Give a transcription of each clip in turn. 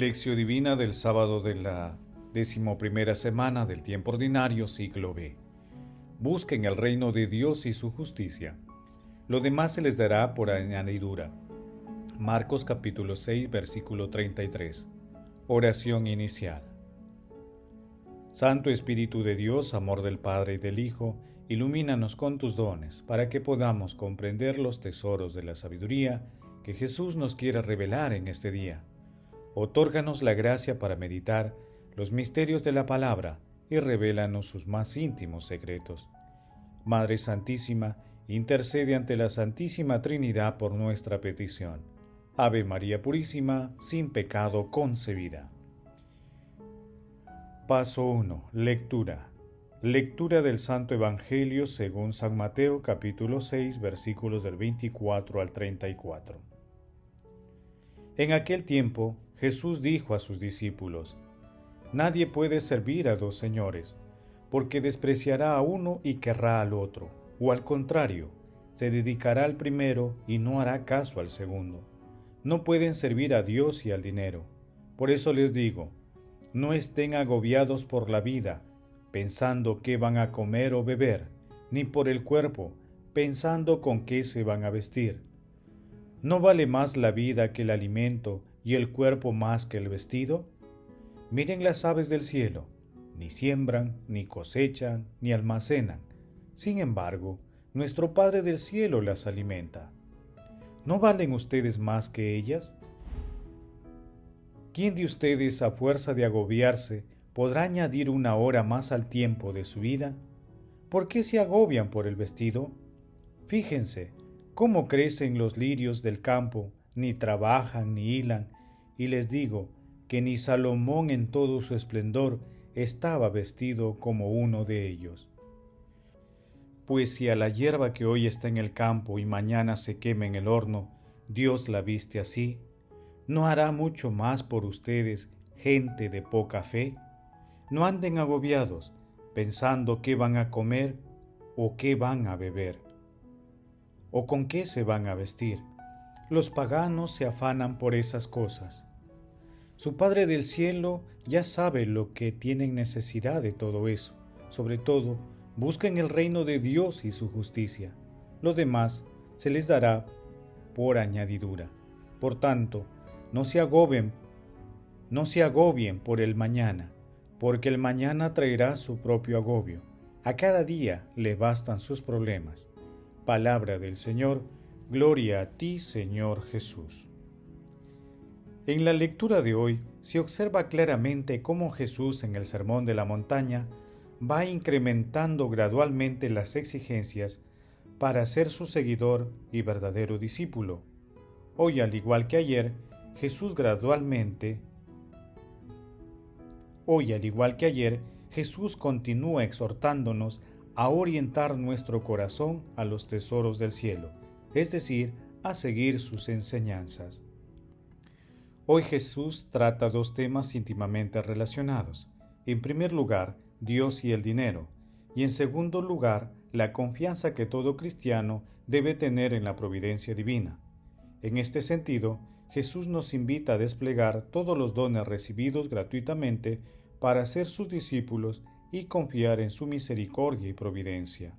Lección Divina del sábado de la decimoprimera semana del tiempo ordinario, ciclo B. Busquen el reino de Dios y su justicia. Lo demás se les dará por añadidura. Marcos capítulo 6, versículo 33. Oración inicial. Santo Espíritu de Dios, amor del Padre y del Hijo, ilumínanos con tus dones, para que podamos comprender los tesoros de la sabiduría que Jesús nos quiere revelar en este día Otórganos la gracia para meditar los misterios de la palabra y revélanos sus más íntimos secretos. Madre Santísima, intercede ante la Santísima Trinidad por nuestra petición. Ave María Purísima, sin pecado concebida. Paso 1. Lectura. Lectura del Santo Evangelio según San Mateo capítulo 6 versículos del 24 al 34. En aquel tiempo Jesús dijo a sus discípulos, Nadie puede servir a dos señores, porque despreciará a uno y querrá al otro, o al contrario, se dedicará al primero y no hará caso al segundo. No pueden servir a Dios y al dinero. Por eso les digo, no estén agobiados por la vida, pensando qué van a comer o beber, ni por el cuerpo, pensando con qué se van a vestir. ¿No vale más la vida que el alimento y el cuerpo más que el vestido? Miren las aves del cielo, ni siembran, ni cosechan, ni almacenan. Sin embargo, nuestro Padre del cielo las alimenta. ¿No valen ustedes más que ellas? ¿Quién de ustedes, a fuerza de agobiarse, podrá añadir una hora más al tiempo de su vida? ¿Por qué se agobian por el vestido? Fíjense cómo crecen los lirios del campo, ni trabajan ni hilan, y les digo que ni Salomón en todo su esplendor estaba vestido como uno de ellos. Pues si a la hierba que hoy está en el campo y mañana se quema en el horno, Dios la viste así, ¿no hará mucho más por ustedes, gente de poca fe? No anden agobiados, pensando qué van a comer o qué van a beber, o con qué se van a vestir los paganos se afanan por esas cosas. Su Padre del Cielo ya sabe lo que tienen necesidad de todo eso. Sobre todo, busquen el reino de Dios y su justicia. Lo demás se les dará por añadidura. Por tanto, no se agobien, no se agobien por el mañana, porque el mañana traerá su propio agobio. A cada día le bastan sus problemas. Palabra del Señor, Gloria a ti, Señor Jesús. En la lectura de hoy se observa claramente cómo Jesús en el Sermón de la Montaña va incrementando gradualmente las exigencias para ser su seguidor y verdadero discípulo. Hoy, al igual que ayer, Jesús gradualmente Hoy, al igual que ayer, Jesús continúa exhortándonos a orientar nuestro corazón a los tesoros del cielo es decir, a seguir sus enseñanzas. Hoy Jesús trata dos temas íntimamente relacionados. En primer lugar, Dios y el dinero, y en segundo lugar, la confianza que todo cristiano debe tener en la providencia divina. En este sentido, Jesús nos invita a desplegar todos los dones recibidos gratuitamente para ser sus discípulos y confiar en su misericordia y providencia.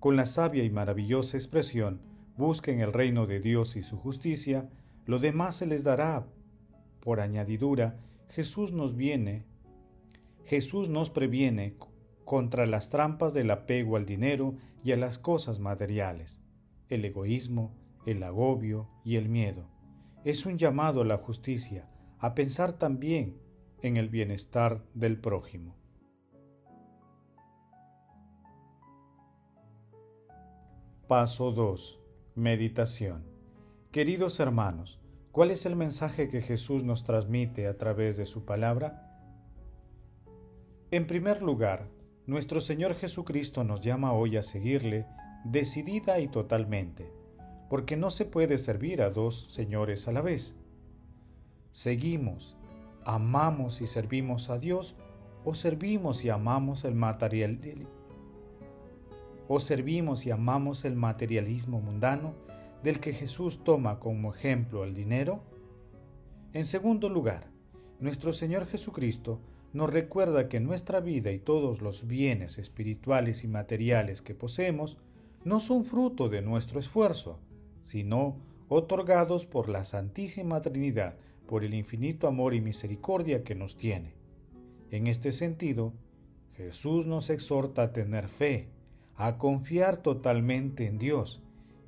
Con la sabia y maravillosa expresión, busquen el reino de Dios y su justicia, lo demás se les dará. Por añadidura, Jesús nos viene, Jesús nos previene contra las trampas del apego al dinero y a las cosas materiales, el egoísmo, el agobio y el miedo. Es un llamado a la justicia, a pensar también en el bienestar del prójimo. Paso 2. Meditación. Queridos hermanos, ¿cuál es el mensaje que Jesús nos transmite a través de su palabra? En primer lugar, nuestro Señor Jesucristo nos llama hoy a seguirle decidida y totalmente, porque no se puede servir a dos señores a la vez. Seguimos, amamos y servimos a Dios o servimos y amamos el material o servimos y amamos el materialismo mundano del que Jesús toma como ejemplo el dinero? En segundo lugar, nuestro Señor Jesucristo nos recuerda que nuestra vida y todos los bienes espirituales y materiales que poseemos no son fruto de nuestro esfuerzo, sino otorgados por la Santísima Trinidad, por el infinito amor y misericordia que nos tiene. En este sentido, Jesús nos exhorta a tener fe, a confiar totalmente en Dios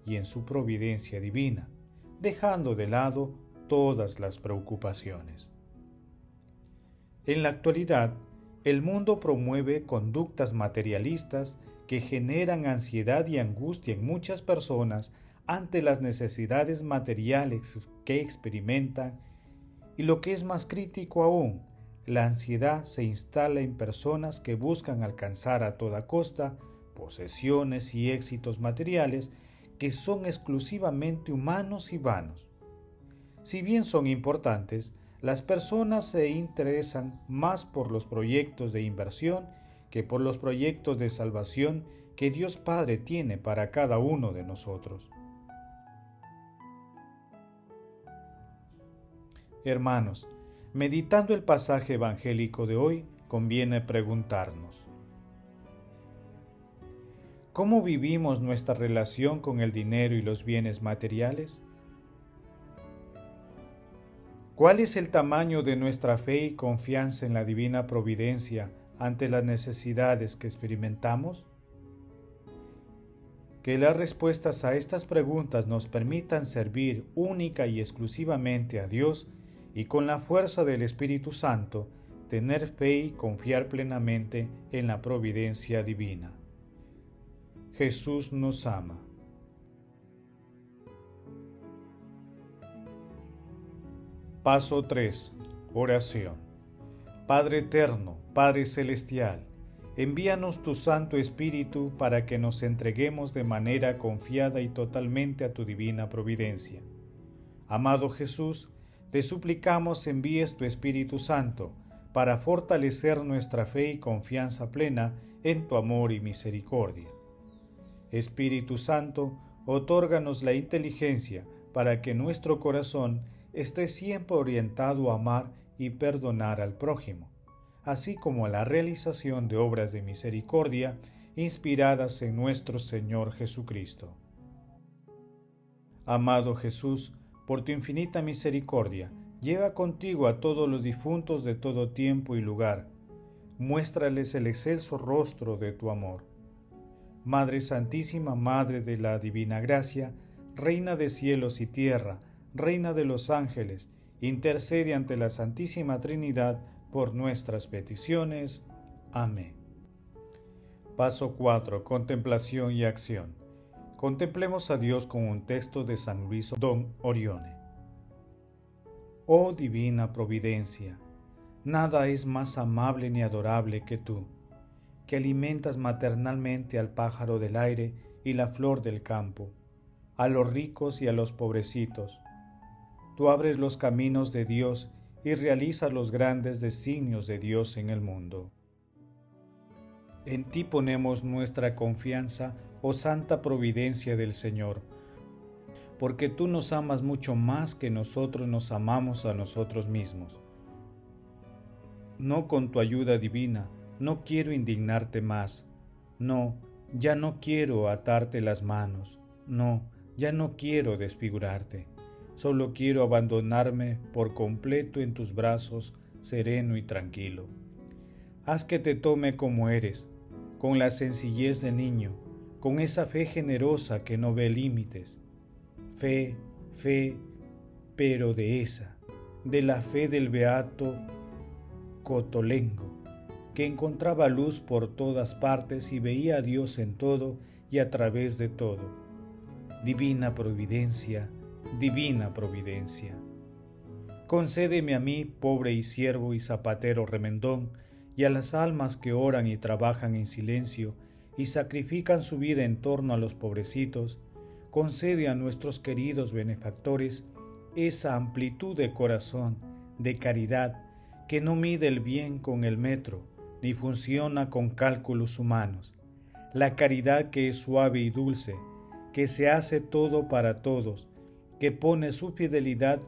y en su providencia divina, dejando de lado todas las preocupaciones. En la actualidad, el mundo promueve conductas materialistas que generan ansiedad y angustia en muchas personas ante las necesidades materiales que experimentan y lo que es más crítico aún, la ansiedad se instala en personas que buscan alcanzar a toda costa posesiones y éxitos materiales que son exclusivamente humanos y vanos. Si bien son importantes, las personas se interesan más por los proyectos de inversión que por los proyectos de salvación que Dios Padre tiene para cada uno de nosotros. Hermanos, meditando el pasaje evangélico de hoy, conviene preguntarnos, ¿cómo vivimos nuestra relación con el dinero y los bienes materiales? ¿Cuál es el tamaño de nuestra fe y confianza en la divina providencia ante las necesidades que experimentamos? Que las respuestas a estas preguntas nos permitan servir única y exclusivamente a Dios y con la fuerza del Espíritu Santo tener fe y confiar plenamente en la providencia divina. Jesús nos ama. Paso 3. Oración. Padre eterno, Padre celestial, envíanos tu Santo Espíritu para que nos entreguemos de manera confiada y totalmente a tu divina providencia. Amado Jesús, te suplicamos envíes tu Espíritu Santo para fortalecer nuestra fe y confianza plena en tu amor y misericordia. Espíritu Santo, otórganos la inteligencia para que nuestro corazón esté siempre orientado a amar y perdonar al prójimo, así como a la realización de obras de misericordia inspiradas en nuestro Señor Jesucristo. Amado Jesús, por tu infinita misericordia, lleva contigo a todos los difuntos de todo tiempo y lugar, muéstrales el excelso rostro de tu amor. Madre Santísima, Madre de la Divina Gracia, Reina de cielos y tierra, Reina de los ángeles, intercede ante la Santísima Trinidad por nuestras peticiones. Amén. Paso 4. Contemplación y acción. Contemplemos a Dios con un texto de San Luis Don Orione. Oh divina providencia, nada es más amable ni adorable que tú, que alimentas maternalmente al pájaro del aire y la flor del campo, a los ricos y a los pobrecitos, Tú abres los caminos de Dios y realizas los grandes designios de Dios en el mundo. En ti ponemos nuestra confianza, oh santa providencia del Señor, porque tú nos amas mucho más que nosotros nos amamos a nosotros mismos. No con tu ayuda divina, no quiero indignarte más, no, ya no quiero atarte las manos, no, ya no quiero desfigurarte Solo quiero abandonarme por completo en tus brazos, sereno y tranquilo. Haz que te tome como eres, con la sencillez de niño, con esa fe generosa que no ve límites. Fe, fe, pero de esa, de la fe del beato Cotolengo, que encontraba luz por todas partes y veía a Dios en todo y a través de todo. Divina providencia, divina providencia. Concédeme a mí, pobre y siervo y zapatero remendón, y a las almas que oran y trabajan en silencio y sacrifican su vida en torno a los pobrecitos, concede a nuestros queridos benefactores esa amplitud de corazón, de caridad, que no mide el bien con el metro, ni funciona con cálculos humanos, la caridad que es suave y dulce, que se hace todo para todos, que pone su fidelidad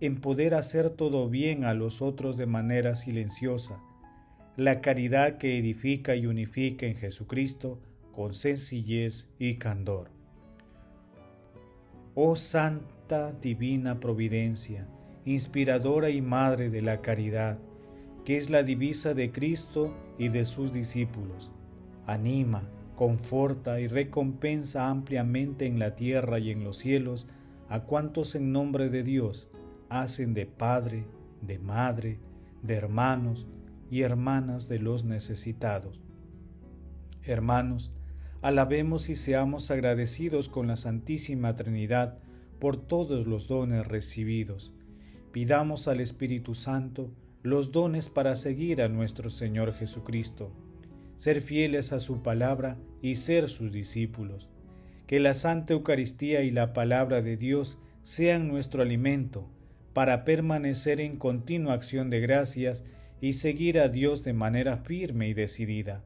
en poder hacer todo bien a los otros de manera silenciosa, la caridad que edifica y unifica en Jesucristo con sencillez y candor. Oh Santa Divina Providencia, inspiradora y Madre de la Caridad, que es la divisa de Cristo y de sus discípulos, anima, conforta y recompensa ampliamente en la tierra y en los cielos a cuantos en nombre de Dios hacen de Padre, de Madre, de hermanos y hermanas de los necesitados. Hermanos, alabemos y seamos agradecidos con la Santísima Trinidad por todos los dones recibidos. Pidamos al Espíritu Santo los dones para seguir a nuestro Señor Jesucristo ser fieles a su palabra y ser sus discípulos. Que la Santa Eucaristía y la palabra de Dios sean nuestro alimento para permanecer en continua acción de gracias y seguir a Dios de manera firme y decidida.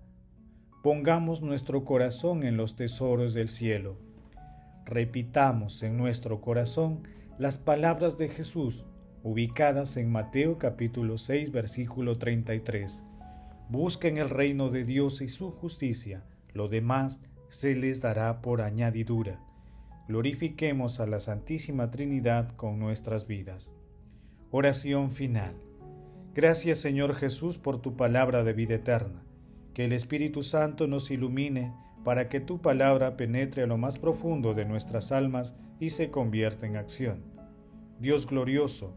Pongamos nuestro corazón en los tesoros del cielo. Repitamos en nuestro corazón las palabras de Jesús ubicadas en Mateo capítulo 6 versículo 33. Busquen el reino de Dios y su justicia, lo demás se les dará por añadidura. Glorifiquemos a la Santísima Trinidad con nuestras vidas. Oración final. Gracias Señor Jesús por tu palabra de vida eterna. Que el Espíritu Santo nos ilumine para que tu palabra penetre a lo más profundo de nuestras almas y se convierta en acción. Dios glorioso,